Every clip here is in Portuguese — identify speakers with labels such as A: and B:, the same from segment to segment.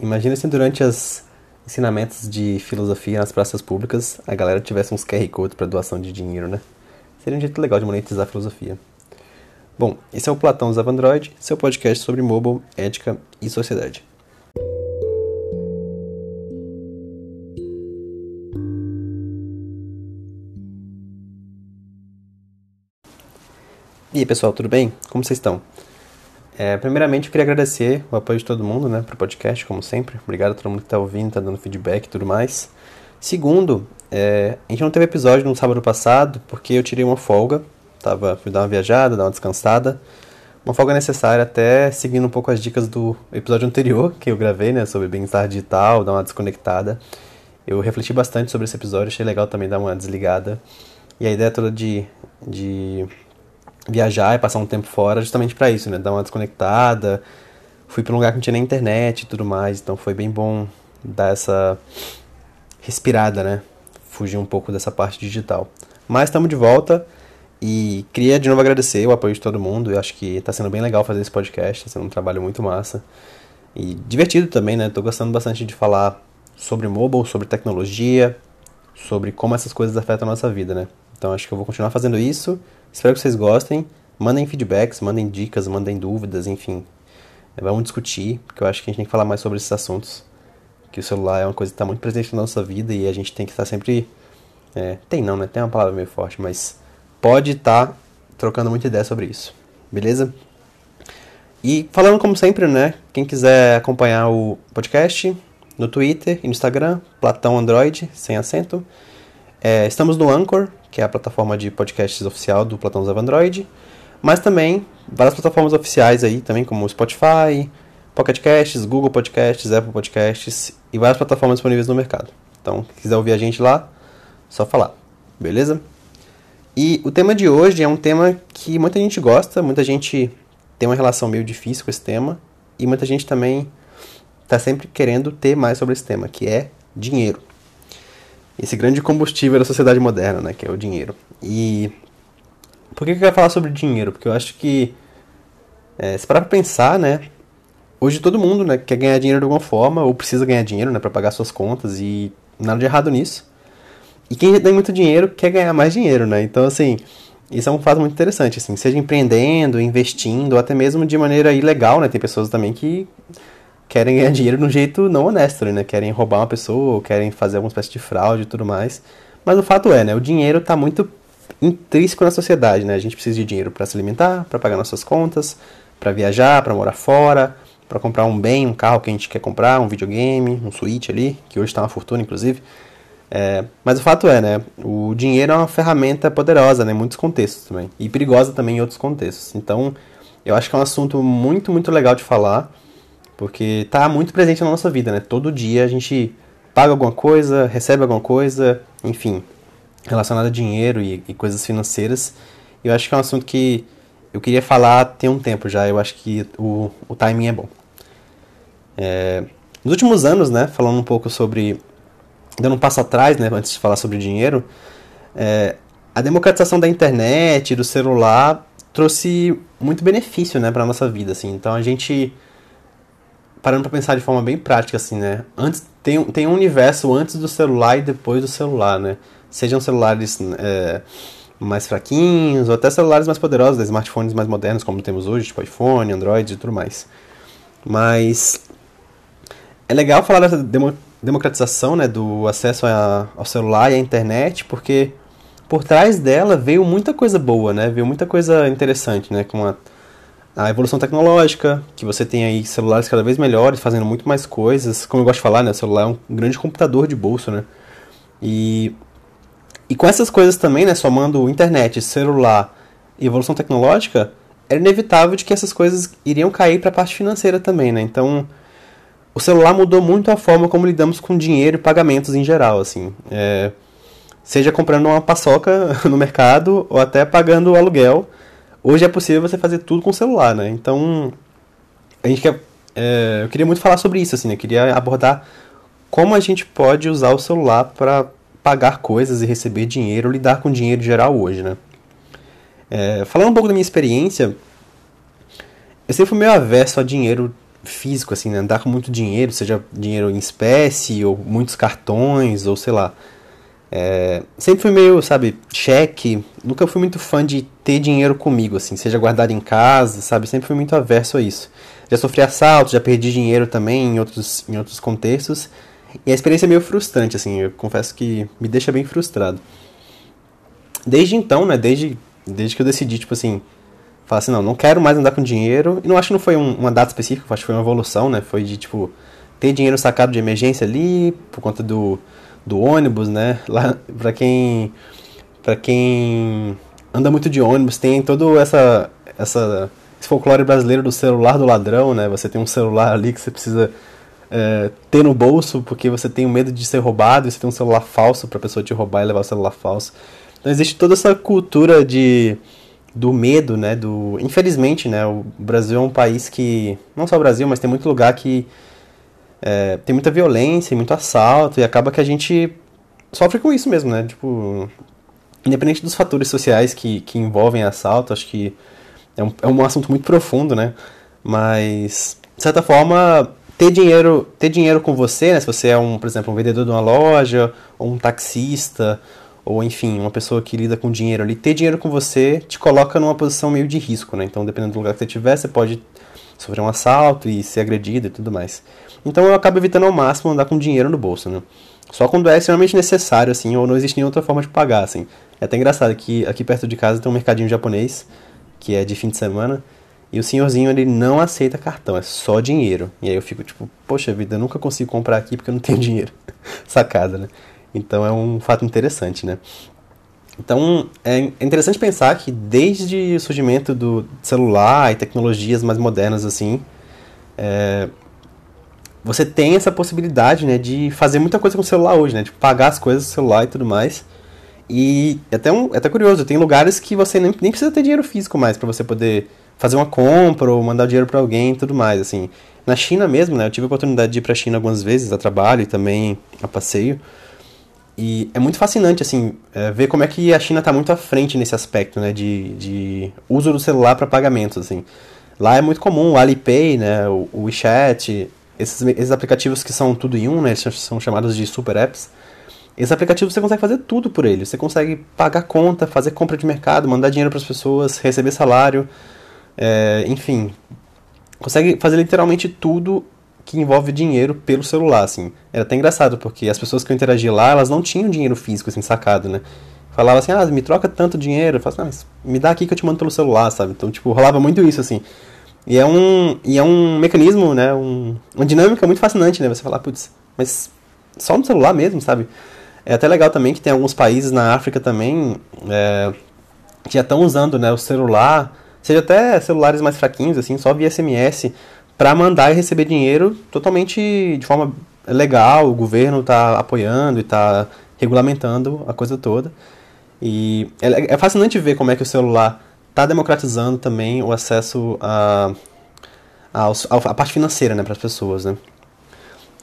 A: Imagina se durante os ensinamentos de filosofia nas praças públicas a galera tivesse uns QR Code para doação de dinheiro, né? Seria um jeito legal de monetizar a filosofia. Bom, esse é o Platão usava Android, seu podcast sobre mobile, ética e sociedade. E aí pessoal, tudo bem? Como vocês estão? É, primeiramente eu queria agradecer o apoio de todo mundo né, para o podcast, como sempre. Obrigado a todo mundo que está ouvindo, está dando feedback e tudo mais. Segundo, é, a gente não teve episódio no sábado passado porque eu tirei uma folga. Tava, fui dar uma viajada, dar uma descansada. Uma folga necessária até seguindo um pouco as dicas do episódio anterior que eu gravei, né, sobre bem-estar digital, dar uma desconectada. Eu refleti bastante sobre esse episódio, achei legal também dar uma desligada. E a ideia toda de, de viajar e passar um tempo fora justamente para isso, né? Dar uma desconectada. Fui para um lugar que não tinha nem internet e tudo mais, então foi bem bom dar essa respirada, né? Fugir um pouco dessa parte digital. Mas estamos de volta e queria de novo agradecer o apoio de todo mundo. Eu acho que está sendo bem legal fazer esse podcast, está sendo um trabalho muito massa. E divertido também, né? Tô gostando bastante de falar sobre mobile, sobre tecnologia, sobre como essas coisas afetam a nossa vida, né? Então acho que eu vou continuar fazendo isso. Espero que vocês gostem. Mandem feedbacks, mandem dicas, mandem dúvidas, enfim. Vamos discutir, porque eu acho que a gente tem que falar mais sobre esses assuntos. Que o celular é uma coisa que está muito presente na nossa vida e a gente tem que estar sempre. É, tem não, né? Tem uma palavra meio forte, mas pode estar tá trocando muita ideia sobre isso. Beleza? E falando como sempre, né? Quem quiser acompanhar o podcast no Twitter e no Instagram, Platão Android, sem acento. É, estamos no Anchor, que é a plataforma de podcasts oficial do Platão Usava Android, mas também várias plataformas oficiais aí, também como Spotify, Pocket Casts, Google Podcasts, Apple Podcasts e várias plataformas disponíveis no mercado. Então, se quiser ouvir a gente lá, só falar, beleza? E o tema de hoje é um tema que muita gente gosta, muita gente tem uma relação meio difícil com esse tema e muita gente também está sempre querendo ter mais sobre esse tema, que é dinheiro esse grande combustível da sociedade moderna, né, que é o dinheiro. E por que eu quero falar sobre dinheiro? Porque eu acho que é, se parar pra pensar, né, hoje todo mundo, né, quer ganhar dinheiro de alguma forma ou precisa ganhar dinheiro, né, para pagar suas contas e nada de errado nisso. E quem tem muito dinheiro quer ganhar mais dinheiro, né? Então, assim, isso é um fato muito interessante, assim, seja empreendendo, investindo, ou até mesmo de maneira ilegal, né? Tem pessoas também que querem ganhar dinheiro de um jeito não honesto, né? Querem roubar uma pessoa, querem fazer alguma espécie de fraude e tudo mais. Mas o fato é, né? O dinheiro está muito intrínseco na sociedade, né? A gente precisa de dinheiro para se alimentar, para pagar nossas contas, para viajar, para morar fora, para comprar um bem, um carro que a gente quer comprar, um videogame, um Switch ali, que hoje está uma fortuna, inclusive. É, mas o fato é, né? O dinheiro é uma ferramenta poderosa, né? Em muitos contextos também. E perigosa também em outros contextos. Então, eu acho que é um assunto muito, muito legal de falar. Porque tá muito presente na nossa vida, né? Todo dia a gente paga alguma coisa, recebe alguma coisa, enfim, relacionado a dinheiro e, e coisas financeiras. Eu acho que é um assunto que eu queria falar tem um tempo já. Eu acho que o, o timing é bom. É, nos últimos anos, né, falando um pouco sobre. Dando um passo atrás, né, antes de falar sobre dinheiro, é, a democratização da internet, do celular, trouxe muito benefício, né, para nossa vida, assim. Então a gente parando para pensar de forma bem prática, assim, né? Antes, tem, tem um universo antes do celular e depois do celular, né? Sejam celulares é, mais fraquinhos ou até celulares mais poderosos, né? smartphones mais modernos, como temos hoje, tipo iPhone, Android e tudo mais. Mas é legal falar dessa demo, democratização, né? Do acesso a, ao celular e à internet, porque por trás dela veio muita coisa boa, né? Veio muita coisa interessante, né? Com a a evolução tecnológica, que você tem aí celulares cada vez melhores, fazendo muito mais coisas. Como eu gosto de falar, né, o celular é um grande computador de bolso, né? E, e com essas coisas também, né, somando internet, celular e evolução tecnológica, era inevitável de que essas coisas iriam cair para a parte financeira também, né? Então, o celular mudou muito a forma como lidamos com dinheiro e pagamentos em geral, assim. É, seja comprando uma paçoca no mercado ou até pagando o aluguel hoje é possível você fazer tudo com o celular, né? Então, a gente quer, é, eu queria muito falar sobre isso, assim, né? Eu queria abordar como a gente pode usar o celular para pagar coisas e receber dinheiro, lidar com dinheiro geral hoje, né? É, falando um pouco da minha experiência, eu sempre fui meio averso a dinheiro físico, assim, né? andar com muito dinheiro, seja dinheiro em espécie, ou muitos cartões, ou sei lá. É, sempre fui meio, sabe, cheque. Nunca fui muito fã de ter dinheiro comigo, assim, seja guardado em casa, sabe? Sempre fui muito averso a isso. Já sofri assalto, já perdi dinheiro também em outros, em outros contextos. E a experiência é meio frustrante, assim, eu confesso que me deixa bem frustrado. Desde então, né, desde, desde que eu decidi, tipo assim, falar assim, não, não quero mais andar com dinheiro. E não acho que não foi um, uma data específica, acho que foi uma evolução, né? Foi de, tipo, ter dinheiro sacado de emergência ali, por conta do, do ônibus, né? Lá, pra quem, pra quem anda muito de ônibus, tem todo essa, essa, esse folclore brasileiro do celular do ladrão, né? Você tem um celular ali que você precisa é, ter no bolso porque você tem medo de ser roubado e você tem um celular falso para a pessoa te roubar e levar o celular falso. Então existe toda essa cultura de do medo, né? Do infelizmente, né? O Brasil é um país que não só o Brasil, mas tem muito lugar que é, tem muita violência, muito assalto e acaba que a gente sofre com isso mesmo, né? Tipo, independente dos fatores sociais que, que envolvem assalto, acho que é um, é um assunto muito profundo, né? Mas de certa forma ter dinheiro ter dinheiro com você, né? Se você é um, por exemplo, um vendedor de uma loja ou um taxista ou enfim, uma pessoa que lida com dinheiro ali, ter dinheiro com você te coloca numa posição meio de risco, né? Então, dependendo do lugar que você estiver, você pode sofrer um assalto e ser agredido e tudo mais. Então, eu acabo evitando ao máximo andar com dinheiro no bolso, né? Só quando é extremamente necessário, assim, ou não existe nenhuma outra forma de pagar, assim. É até engraçado que aqui perto de casa tem um mercadinho japonês, que é de fim de semana, e o senhorzinho ele não aceita cartão, é só dinheiro. E aí eu fico tipo, poxa vida, eu nunca consigo comprar aqui porque eu não tenho dinheiro. Sacada, né? Então é um fato interessante, né? Então é interessante pensar que desde o surgimento do celular e tecnologias mais modernas assim, é, você tem essa possibilidade, né, de fazer muita coisa com o celular hoje, né, de pagar as coisas com o celular e tudo mais. E é até, um, é até curioso, tem lugares que você nem, nem precisa ter dinheiro físico mais para você poder fazer uma compra ou mandar dinheiro para alguém e tudo mais, assim. Na China mesmo, né, eu tive a oportunidade de ir para a China algumas vezes a trabalho e também a passeio. E é muito fascinante, assim, é, ver como é que a China está muito à frente nesse aspecto, né, de, de uso do celular para pagamentos, assim. Lá é muito comum o Alipay, né, o WeChat, esses, esses aplicativos que são tudo em um, né, são chamados de super apps. Esses aplicativos você consegue fazer tudo por eles. Você consegue pagar conta, fazer compra de mercado, mandar dinheiro para as pessoas, receber salário, é, enfim. Consegue fazer literalmente tudo que envolve dinheiro pelo celular, assim. Era até engraçado, porque as pessoas que eu interagi lá, elas não tinham dinheiro físico, assim, sacado, né? Falava assim, ah, me troca tanto dinheiro. Falava assim, ah, mas me dá aqui que eu te mando pelo celular, sabe? Então, tipo, rolava muito isso, assim. E é um, e é um mecanismo, né? Um, uma dinâmica muito fascinante, né? Você falar, putz, mas só no celular mesmo, sabe? É até legal também que tem alguns países na África também é, que já estão usando né, o celular, seja até celulares mais fraquinhos, assim, só via SMS, para mandar e receber dinheiro totalmente de forma legal, o governo está apoiando e está regulamentando a coisa toda. E é, é, fascinante ver como é que o celular está democratizando também o acesso a, a, a parte financeira né, para as pessoas. Né?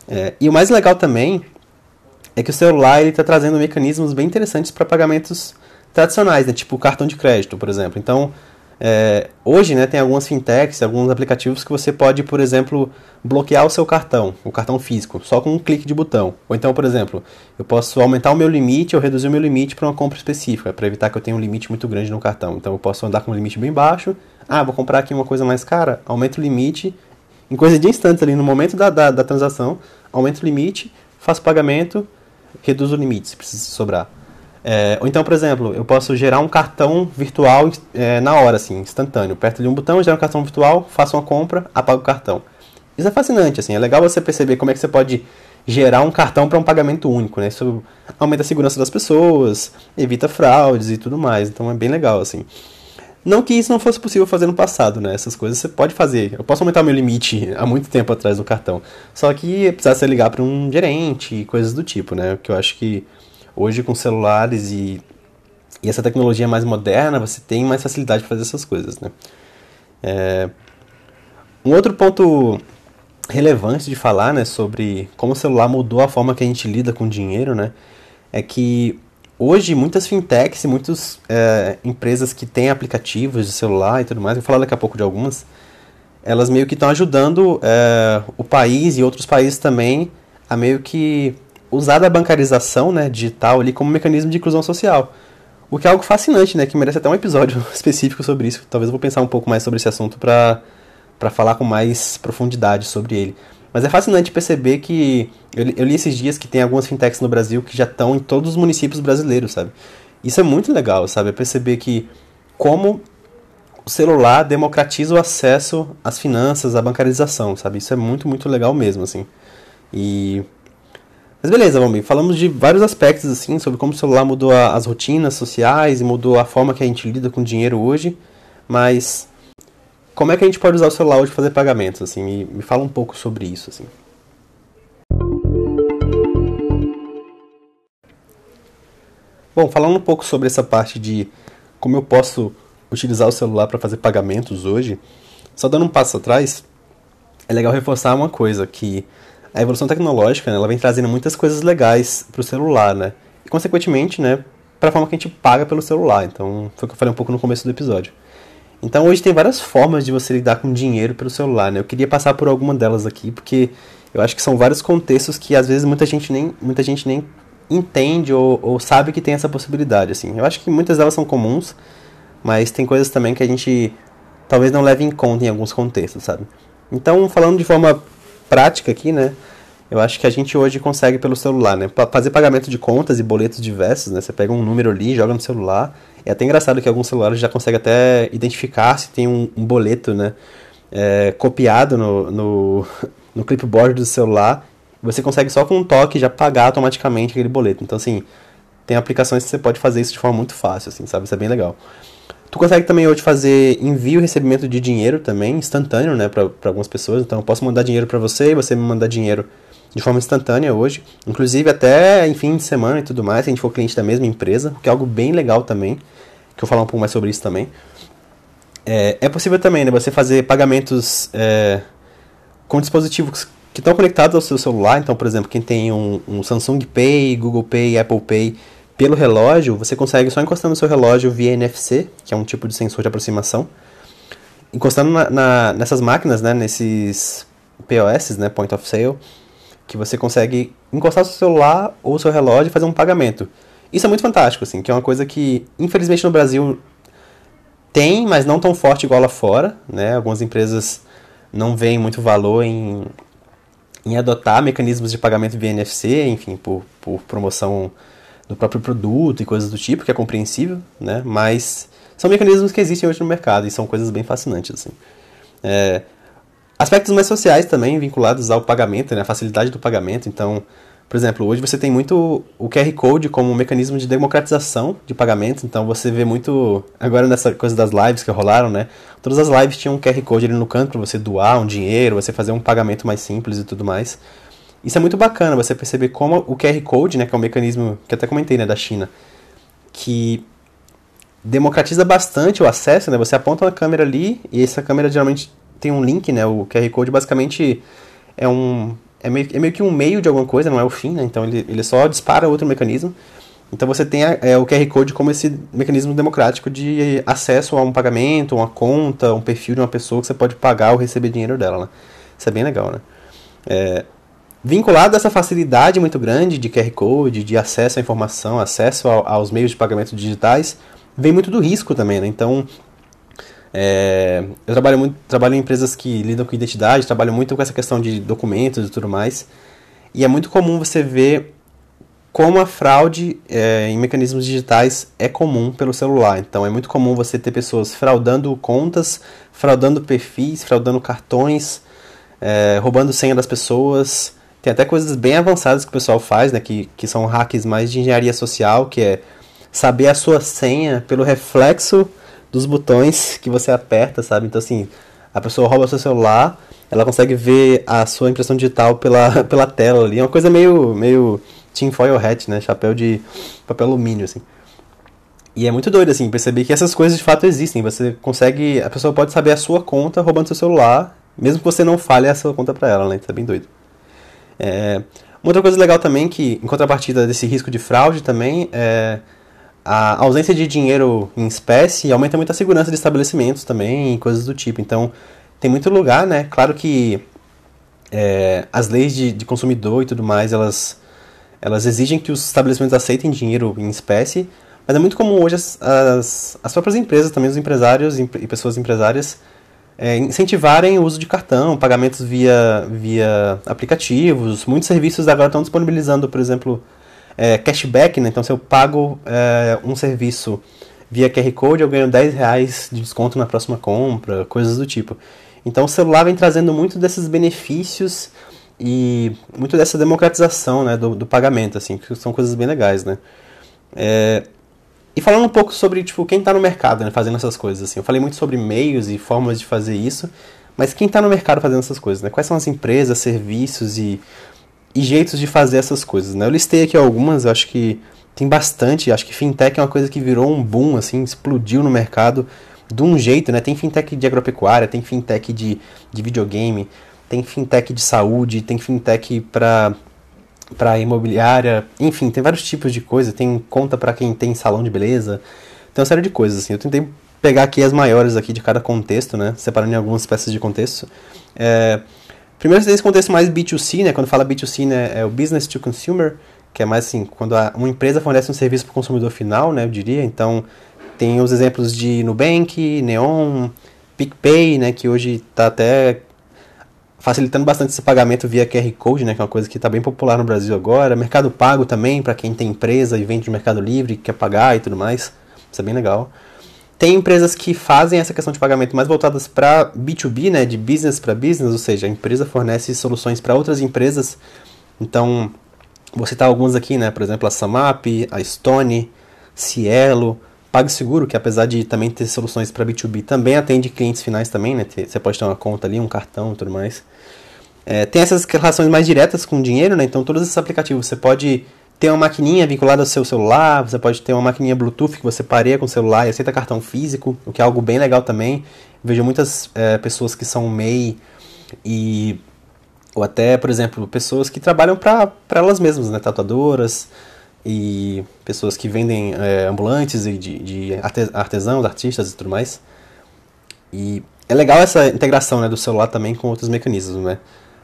A: É, e o mais legal também é que o celular está trazendo mecanismos bem interessantes para pagamentos tradicionais, né, tipo cartão de crédito, por exemplo. Então, é, hoje, né, tem algumas fintechs, alguns aplicativos que você pode, por exemplo, bloquear o seu cartão, o cartão físico, só com um clique de botão. Ou então, por exemplo, eu posso aumentar o meu limite ou reduzir o meu limite para uma compra específica, para evitar que eu tenha um limite muito grande no cartão. Então, eu posso andar com um limite bem baixo. Ah, vou comprar aqui uma coisa mais cara, aumento o limite. Em coisa de instantes ali, no momento da, da, da transação, aumento o limite, faço pagamento, reduzo o limite, se precisa sobrar. É, ou então, por exemplo, eu posso gerar um cartão virtual é, na hora, assim, instantâneo. Perto de um botão, gero um cartão virtual, faço uma compra, apago o cartão. Isso é fascinante, assim, é legal você perceber como é que você pode gerar um cartão para um pagamento único, né? Isso aumenta a segurança das pessoas, evita fraudes e tudo mais. Então é bem legal, assim. Não que isso não fosse possível fazer no passado, né? Essas coisas você pode fazer. Eu posso aumentar meu limite há muito tempo atrás do cartão. Só que precisasse ligar para um gerente e coisas do tipo, né? Que eu acho que Hoje, com celulares e, e essa tecnologia mais moderna, você tem mais facilidade para fazer essas coisas, né? É... Um outro ponto relevante de falar, né, sobre como o celular mudou a forma que a gente lida com dinheiro, né, é que hoje muitas fintechs e muitas é, empresas que têm aplicativos de celular e tudo mais, eu vou falar daqui a pouco de algumas, elas meio que estão ajudando é, o país e outros países também a meio que usar da bancarização né, digital ali como mecanismo de inclusão social. O que é algo fascinante, né? Que merece até um episódio específico sobre isso. Talvez eu vou pensar um pouco mais sobre esse assunto para falar com mais profundidade sobre ele. Mas é fascinante perceber que. Eu, eu, li esses dias que tem algumas fintechs no Brasil que já estão em todos os municípios brasileiros, sabe? Isso é muito legal, sabe? É perceber que como o celular democratiza o acesso às finanças, à bancarização, sabe? Isso é muito, muito legal mesmo, assim. E. Mas beleza, vamos Falamos de vários aspectos, assim, sobre como o celular mudou a, as rotinas sociais e mudou a forma que a gente lida com dinheiro hoje. Mas como é que a gente pode usar o celular hoje para fazer pagamentos? Assim, me, me fala um pouco sobre isso, assim. Bom, falando um pouco sobre essa parte de como eu posso utilizar o celular para fazer pagamentos hoje, só dando um passo atrás, é legal reforçar uma coisa, que a evolução tecnológica, né, ela vem trazendo muitas coisas legais para o celular, né? E, consequentemente, né, para a forma que a gente paga pelo celular. Então, foi o que eu falei um pouco no começo do episódio. Então hoje tem várias formas de você lidar com dinheiro pelo celular, né? Eu queria passar por alguma delas aqui, porque eu acho que são vários contextos que às vezes muita gente nem, muita gente nem entende ou, ou sabe que tem essa possibilidade, assim. Eu acho que muitas delas são comuns, mas tem coisas também que a gente talvez não leve em conta em alguns contextos, sabe? Então, falando de forma prática aqui, né? Eu acho que a gente hoje consegue pelo celular, né? Fazer pagamento de contas e boletos diversos, né? Você pega um número ali, joga no celular. É até engraçado que alguns celulares já conseguem até identificar se tem um, um boleto, né? É, copiado no, no, no clipboard do celular. Você consegue só com um toque já pagar automaticamente aquele boleto. Então, assim, tem aplicações que você pode fazer isso de forma muito fácil, assim, sabe? Isso é bem legal. Tu consegue também hoje fazer envio e recebimento de dinheiro também, instantâneo, né, para algumas pessoas. Então, eu posso mandar dinheiro para você e você me mandar dinheiro de forma instantânea hoje, inclusive até em fim de semana e tudo mais, se a gente for cliente da mesma empresa, que é algo bem legal também, que eu vou falar um pouco mais sobre isso também. É, é possível também né, você fazer pagamentos é, com dispositivos que estão conectados ao seu celular, então, por exemplo, quem tem um, um Samsung Pay, Google Pay, Apple Pay pelo relógio, você consegue só encostando no seu relógio via NFC, que é um tipo de sensor de aproximação, encostando na, na, nessas máquinas, né, nesses POS, né, Point of Sale, que você consegue encostar seu celular ou seu relógio e fazer um pagamento. Isso é muito fantástico, assim, que é uma coisa que, infelizmente, no Brasil tem, mas não tão forte igual lá fora, né? Algumas empresas não veem muito valor em, em adotar mecanismos de pagamento via NFC, enfim, por, por promoção do próprio produto e coisas do tipo, que é compreensível, né? Mas são mecanismos que existem hoje no mercado e são coisas bem fascinantes, assim. É, Aspectos mais sociais também vinculados ao pagamento, né, a facilidade do pagamento. Então, por exemplo, hoje você tem muito o QR Code como um mecanismo de democratização de pagamento. Então você vê muito. Agora nessa coisa das lives que rolaram, né? Todas as lives tinham um QR Code ali no canto para você doar um dinheiro, você fazer um pagamento mais simples e tudo mais. Isso é muito bacana, você perceber como o QR Code, né, que é um mecanismo que até comentei, né, da China, que democratiza bastante o acesso, né? Você aponta uma câmera ali e essa câmera geralmente tem um link, né? O QR Code basicamente é um. É meio, é meio que um meio de alguma coisa, não é o fim, né? Então ele, ele só dispara outro mecanismo. Então você tem a, é, o QR Code como esse mecanismo democrático de acesso a um pagamento, uma conta, um perfil de uma pessoa que você pode pagar ou receber dinheiro dela, né? Isso é bem legal, né? É, vinculado a essa facilidade muito grande de QR Code, de acesso à informação, acesso ao, aos meios de pagamento digitais, vem muito do risco também, né? Então, é, eu trabalho muito, trabalho em empresas que lidam com identidade, trabalho muito com essa questão de documentos e tudo mais. E é muito comum você ver como a fraude é, em mecanismos digitais é comum pelo celular. Então é muito comum você ter pessoas fraudando contas, fraudando perfis, fraudando cartões, é, roubando senha das pessoas. Tem até coisas bem avançadas que o pessoal faz, né, que, que são hacks mais de engenharia social, que é saber a sua senha pelo reflexo dos botões que você aperta, sabe? Então, assim, a pessoa rouba seu celular, ela consegue ver a sua impressão digital pela, pela tela ali. É uma coisa meio, meio tinfoil hat, né? Chapéu de papel alumínio, assim. E é muito doido, assim, perceber que essas coisas de fato existem. Você consegue. A pessoa pode saber a sua conta roubando seu celular, mesmo que você não fale a sua conta pra ela, né? Isso é bem doido. É, uma outra coisa legal também, que em contrapartida desse risco de fraude também, é a ausência de dinheiro em espécie aumenta muito a segurança de estabelecimentos também e coisas do tipo. Então, tem muito lugar, né? Claro que é, as leis de, de consumidor e tudo mais, elas, elas exigem que os estabelecimentos aceitem dinheiro em espécie, mas é muito comum hoje as, as, as próprias empresas, também os empresários e pessoas empresárias, é, incentivarem o uso de cartão, pagamentos via, via aplicativos. Muitos serviços agora estão disponibilizando, por exemplo, é, cashback, né? Então, se eu pago é, um serviço via QR Code, eu ganho 10 reais de desconto na próxima compra, coisas do tipo. Então, o celular vem trazendo muito desses benefícios e muito dessa democratização né, do, do pagamento, assim, que são coisas bem legais, né? É, e falando um pouco sobre, tipo, quem está no mercado, né, fazendo essas coisas, assim. Eu falei muito sobre meios e formas de fazer isso, mas quem está no mercado fazendo essas coisas, né? Quais são as empresas, serviços e, e jeitos de fazer essas coisas, né? Eu listei aqui algumas, acho que tem bastante, acho que fintech é uma coisa que virou um boom, assim, explodiu no mercado de um jeito, né? Tem fintech de agropecuária, tem fintech de, de videogame, tem fintech de saúde, tem fintech para para imobiliária, enfim, tem vários tipos de coisa, tem conta para quem tem salão de beleza, tem uma série de coisas assim. Eu tentei pegar aqui as maiores aqui de cada contexto, né, separando em algumas peças de contexto. É, primeiro tem esse contexto mais B2C, né, quando fala B2C, né, é o business to consumer, que é mais assim, quando a, uma empresa fornece um serviço para o consumidor final, né, eu diria. Então, tem os exemplos de Nubank, Neon, PicPay, né, que hoje está até facilitando bastante esse pagamento via QR Code, né, que é uma coisa que está bem popular no Brasil agora. Mercado Pago também, para quem tem empresa e vende no Mercado Livre, quer pagar e tudo mais. Isso é bem legal. Tem empresas que fazem essa questão de pagamento mais voltadas para B2B, né, de business para business, ou seja, a empresa fornece soluções para outras empresas. Então, vou citar algumas aqui, né, por exemplo, a Samap, a Stone, Cielo, PagSeguro, que apesar de também ter soluções para B2B, também atende clientes finais também, né? Você pode ter uma conta ali, um cartão e tudo mais. É, tem essas relações mais diretas com o dinheiro, né? Então todos esses aplicativos, você pode ter uma maquininha vinculada ao seu celular, você pode ter uma maquininha Bluetooth que você pareia com o celular e aceita cartão físico, o que é algo bem legal também. vejo muitas é, pessoas que são MEI e ou até, por exemplo, pessoas que trabalham para elas mesmas, né? Tatuadoras, e pessoas que vendem é, ambulantes e de, de artesãos, artistas e tudo mais. E é legal essa integração né, do celular também com outros mecanismos, né?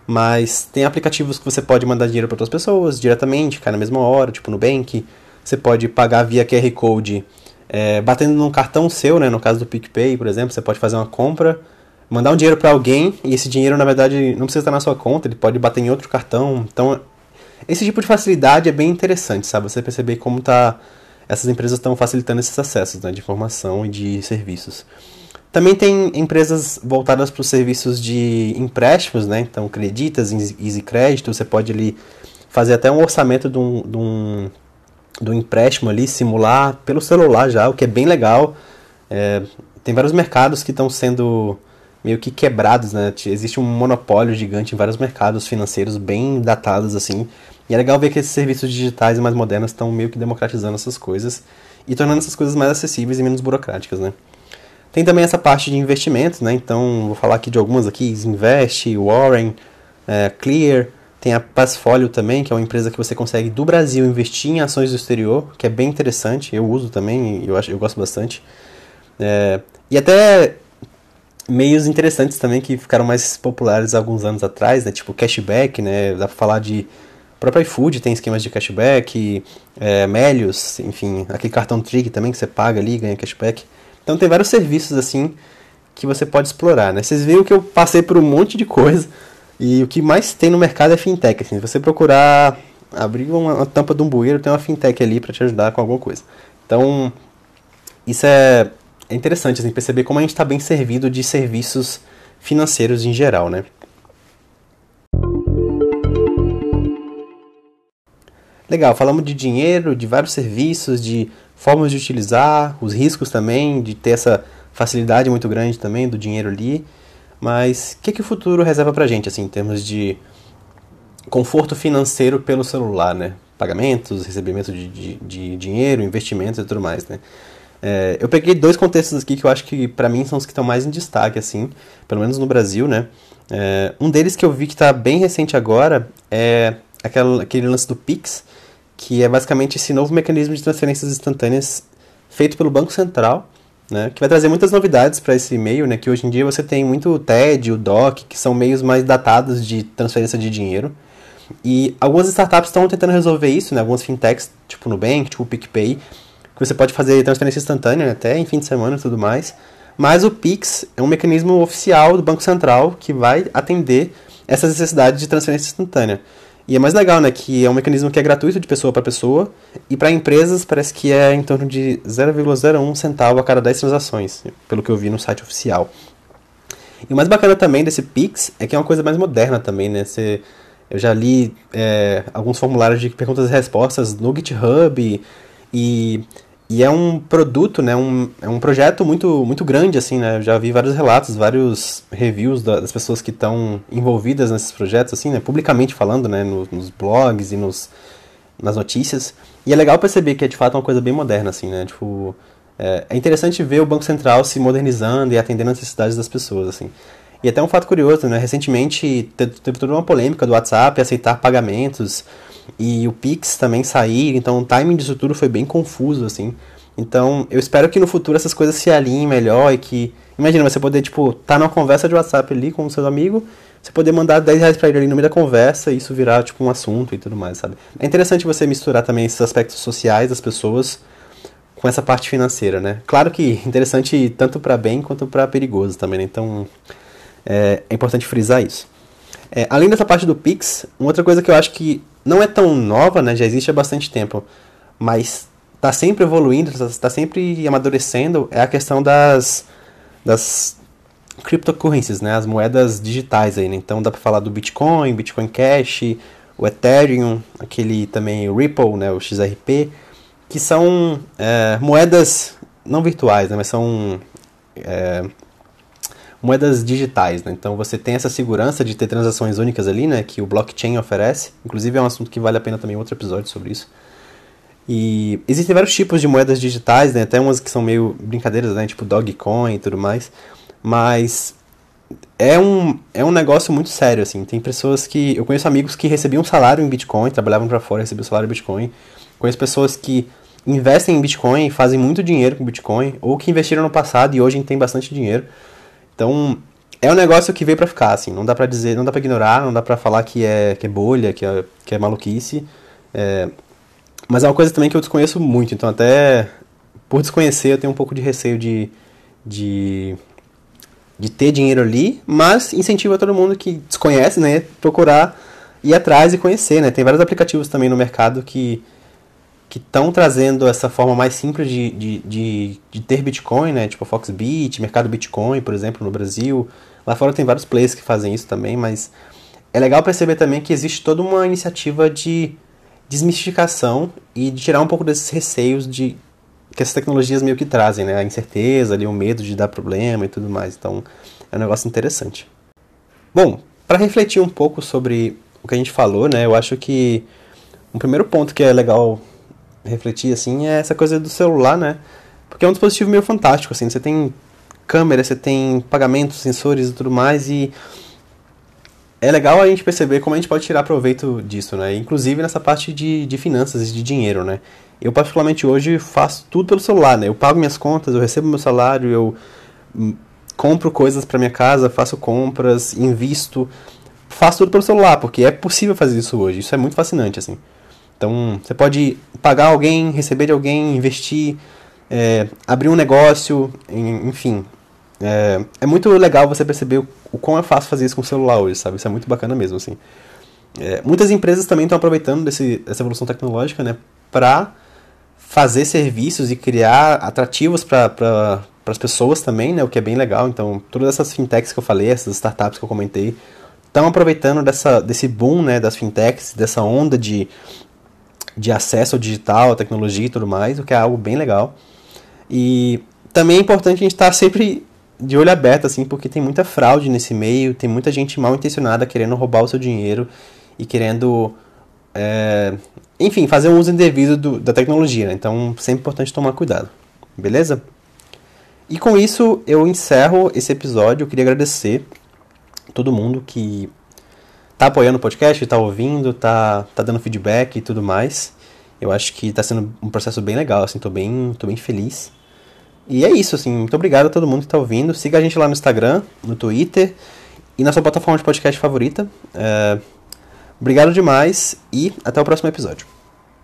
A: Mas tem aplicativos que você pode mandar dinheiro para outras pessoas diretamente, cai na mesma hora, tipo no Bank. Você pode pagar via QR Code é, batendo num cartão seu, né? No caso do PicPay, por exemplo, você pode fazer uma compra, mandar um dinheiro para alguém e esse dinheiro, na verdade, não precisa estar na sua conta, ele pode bater em outro cartão. Então esse tipo de facilidade é bem interessante, sabe? Você perceber como tá, essas empresas estão facilitando esses acessos né, de informação e de serviços. Também tem empresas voltadas para os serviços de empréstimos, né? Então, creditas, easy crédito, você pode ali fazer até um orçamento de um, de um, de um empréstimo ali, simular pelo celular já, o que é bem legal. É, tem vários mercados que estão sendo meio que quebrados, né? Existe um monopólio gigante em vários mercados financeiros bem datados assim. E é legal ver que esses serviços digitais mais modernos estão meio que democratizando essas coisas e tornando essas coisas mais acessíveis e menos burocráticas, né? Tem também essa parte de investimentos, né? Então, vou falar aqui de algumas aqui, Invest, Warren, é, Clear, tem a Passfolio também, que é uma empresa que você consegue do Brasil investir em ações do exterior, que é bem interessante, eu uso também, eu, acho, eu gosto bastante. É, e até meios interessantes também que ficaram mais populares alguns anos atrás, né? Tipo cashback, né? Dá pra falar de próprio iFood tem esquemas de cashback, é, Melios, enfim, aquele cartão Trig também que você paga ali e ganha cashback. Então tem vários serviços assim que você pode explorar, né? Vocês viram que eu passei por um monte de coisa e o que mais tem no mercado é fintech. Assim, se você procurar abrir uma, uma tampa de um bueiro, tem uma fintech ali para te ajudar com alguma coisa. Então isso é, é interessante assim, perceber como a gente está bem servido de serviços financeiros em geral, né? Legal, falamos de dinheiro, de vários serviços, de formas de utilizar, os riscos também, de ter essa facilidade muito grande também do dinheiro ali. Mas o que, que o futuro reserva pra gente, assim, em termos de conforto financeiro pelo celular, né? Pagamentos, recebimento de, de, de dinheiro, investimentos e tudo mais, né? É, eu peguei dois contextos aqui que eu acho que para mim são os que estão mais em destaque, assim, pelo menos no Brasil, né? É, um deles que eu vi que está bem recente agora é aquele, aquele lance do Pix, que é basicamente esse novo mecanismo de transferências instantâneas feito pelo Banco Central. né, que vai trazer muitas novidades para esse meio, né, que hoje em dia você tem muito o TED, o DOC, que são meios mais datados de transferência de dinheiro. E algumas startups estão tentando resolver isso, né, algumas fintechs, tipo Nubank, tipo PicPay, você pode fazer transferência instantânea, até em fim de semana e tudo mais. Mas o Pix é um mecanismo oficial do Banco Central que vai atender essas necessidades de transferência instantânea. E é mais legal, né, que é um mecanismo que é gratuito de pessoa para pessoa e para empresas parece que é em torno de 0,01 centavo a cada 10 transações, pelo que eu vi no site oficial. E o mais bacana também desse Pix é que é uma coisa mais moderna também, né? Você, eu já li é, alguns formulários de perguntas e respostas no GitHub e e é um produto, né, um, é um projeto muito, muito grande, assim, né, eu já vi vários relatos, vários reviews das pessoas que estão envolvidas nesses projetos, assim, né, publicamente falando, né, nos, nos blogs e nos, nas notícias, e é legal perceber que é de fato uma coisa bem moderna, assim, né, tipo, é, é interessante ver o Banco Central se modernizando e atendendo às necessidades das pessoas, assim. E até um fato curioso, né, recentemente teve toda uma polêmica do WhatsApp aceitar pagamentos, e o Pix também sair, então o timing disso tudo foi bem confuso, assim. Então, eu espero que no futuro essas coisas se alinhem melhor e que. Imagina, você poder, tipo, tá numa conversa de WhatsApp ali com o seu amigo, você poder mandar 10 reais pra ele ali no meio da conversa e isso virar, tipo, um assunto e tudo mais, sabe? É interessante você misturar também esses aspectos sociais das pessoas com essa parte financeira, né? Claro que interessante tanto para bem quanto para perigoso também, né? Então, é, é importante frisar isso. É, além dessa parte do Pix, uma outra coisa que eu acho que não é tão nova, né? Já existe há bastante tempo, mas está sempre evoluindo, está sempre amadurecendo, é a questão das, das cryptocurrencies, né? As moedas digitais aí, né? Então dá para falar do Bitcoin, Bitcoin Cash, o Ethereum, aquele também o Ripple, né? O XRP, que são é, moedas não virtuais, né? Mas são é, moedas digitais, né? Então você tem essa segurança de ter transações únicas ali, né? Que o blockchain oferece. Inclusive é um assunto que vale a pena também outro episódio sobre isso. E existem vários tipos de moedas digitais, né? Até umas que são meio brincadeiras, né? Tipo Dogecoin e tudo mais. Mas é um, é um negócio muito sério, assim. Tem pessoas que... Eu conheço amigos que recebiam salário em Bitcoin, trabalhavam para fora recebiam salário em Bitcoin. Conheço pessoas que investem em Bitcoin, fazem muito dinheiro com Bitcoin, ou que investiram no passado e hoje têm bastante dinheiro. Então, é um negócio que veio para ficar, assim, não dá para dizer, não dá para ignorar, não dá para falar que é, que é bolha, que é, que é maluquice. É, mas é uma coisa também que eu desconheço muito, então até por desconhecer eu tenho um pouco de receio de, de, de ter dinheiro ali, mas incentivo a todo mundo que desconhece, né, procurar ir atrás e conhecer, né. Tem vários aplicativos também no mercado que que estão trazendo essa forma mais simples de, de, de, de, ter Bitcoin, né? Tipo a Foxbit, Mercado Bitcoin, por exemplo, no Brasil. Lá fora tem vários players que fazem isso também, mas é legal perceber também que existe toda uma iniciativa de desmistificação e de tirar um pouco desses receios de que essas tecnologias meio que trazem, né? A incerteza, ali, o medo de dar problema e tudo mais. Então, é um negócio interessante. Bom, para refletir um pouco sobre o que a gente falou, né? Eu acho que um primeiro ponto que é legal refletir, assim, é essa coisa do celular, né? Porque é um dispositivo meio fantástico, assim, você tem câmera, você tem pagamentos, sensores e tudo mais, e é legal a gente perceber como a gente pode tirar proveito disso, né? Inclusive nessa parte de, de finanças e de dinheiro, né? Eu particularmente hoje faço tudo pelo celular, né? Eu pago minhas contas, eu recebo meu salário, eu hum, compro coisas para minha casa, faço compras, invisto, faço tudo pelo celular, porque é possível fazer isso hoje. Isso é muito fascinante, assim. Então, você pode pagar alguém, receber de alguém, investir, é, abrir um negócio, enfim. É, é, muito legal você perceber o, o quão é fácil fazer isso com o celular hoje, sabe? Isso é muito bacana mesmo, assim. É, muitas empresas também estão aproveitando desse, dessa evolução tecnológica, né, para fazer serviços e criar atrativos para pra, as pessoas também, né, o que é bem legal. Então, todas essas fintechs que eu falei, essas startups que eu comentei, estão aproveitando dessa, desse boom né, das fintechs, dessa onda de, de acesso ao digital, à tecnologia e tudo mais, o que é algo bem legal. E também é importante a gente estar sempre de olho aberto, assim, porque tem muita fraude nesse meio, tem muita gente mal intencionada querendo roubar o seu dinheiro e querendo, é, enfim, fazer um uso indevido do, da tecnologia. Né? Então, sempre é importante tomar cuidado. Beleza? E com isso eu encerro esse episódio. Eu queria agradecer todo mundo que tá apoiando o podcast, tá ouvindo, tá, tá dando feedback e tudo mais. Eu acho que tá sendo um processo bem legal, assim, tô bem, tô bem feliz. E é isso, assim. Muito obrigado a todo mundo que está ouvindo. Siga a gente lá no Instagram, no Twitter e na sua plataforma de podcast favorita. É... Obrigado demais e até o próximo episódio.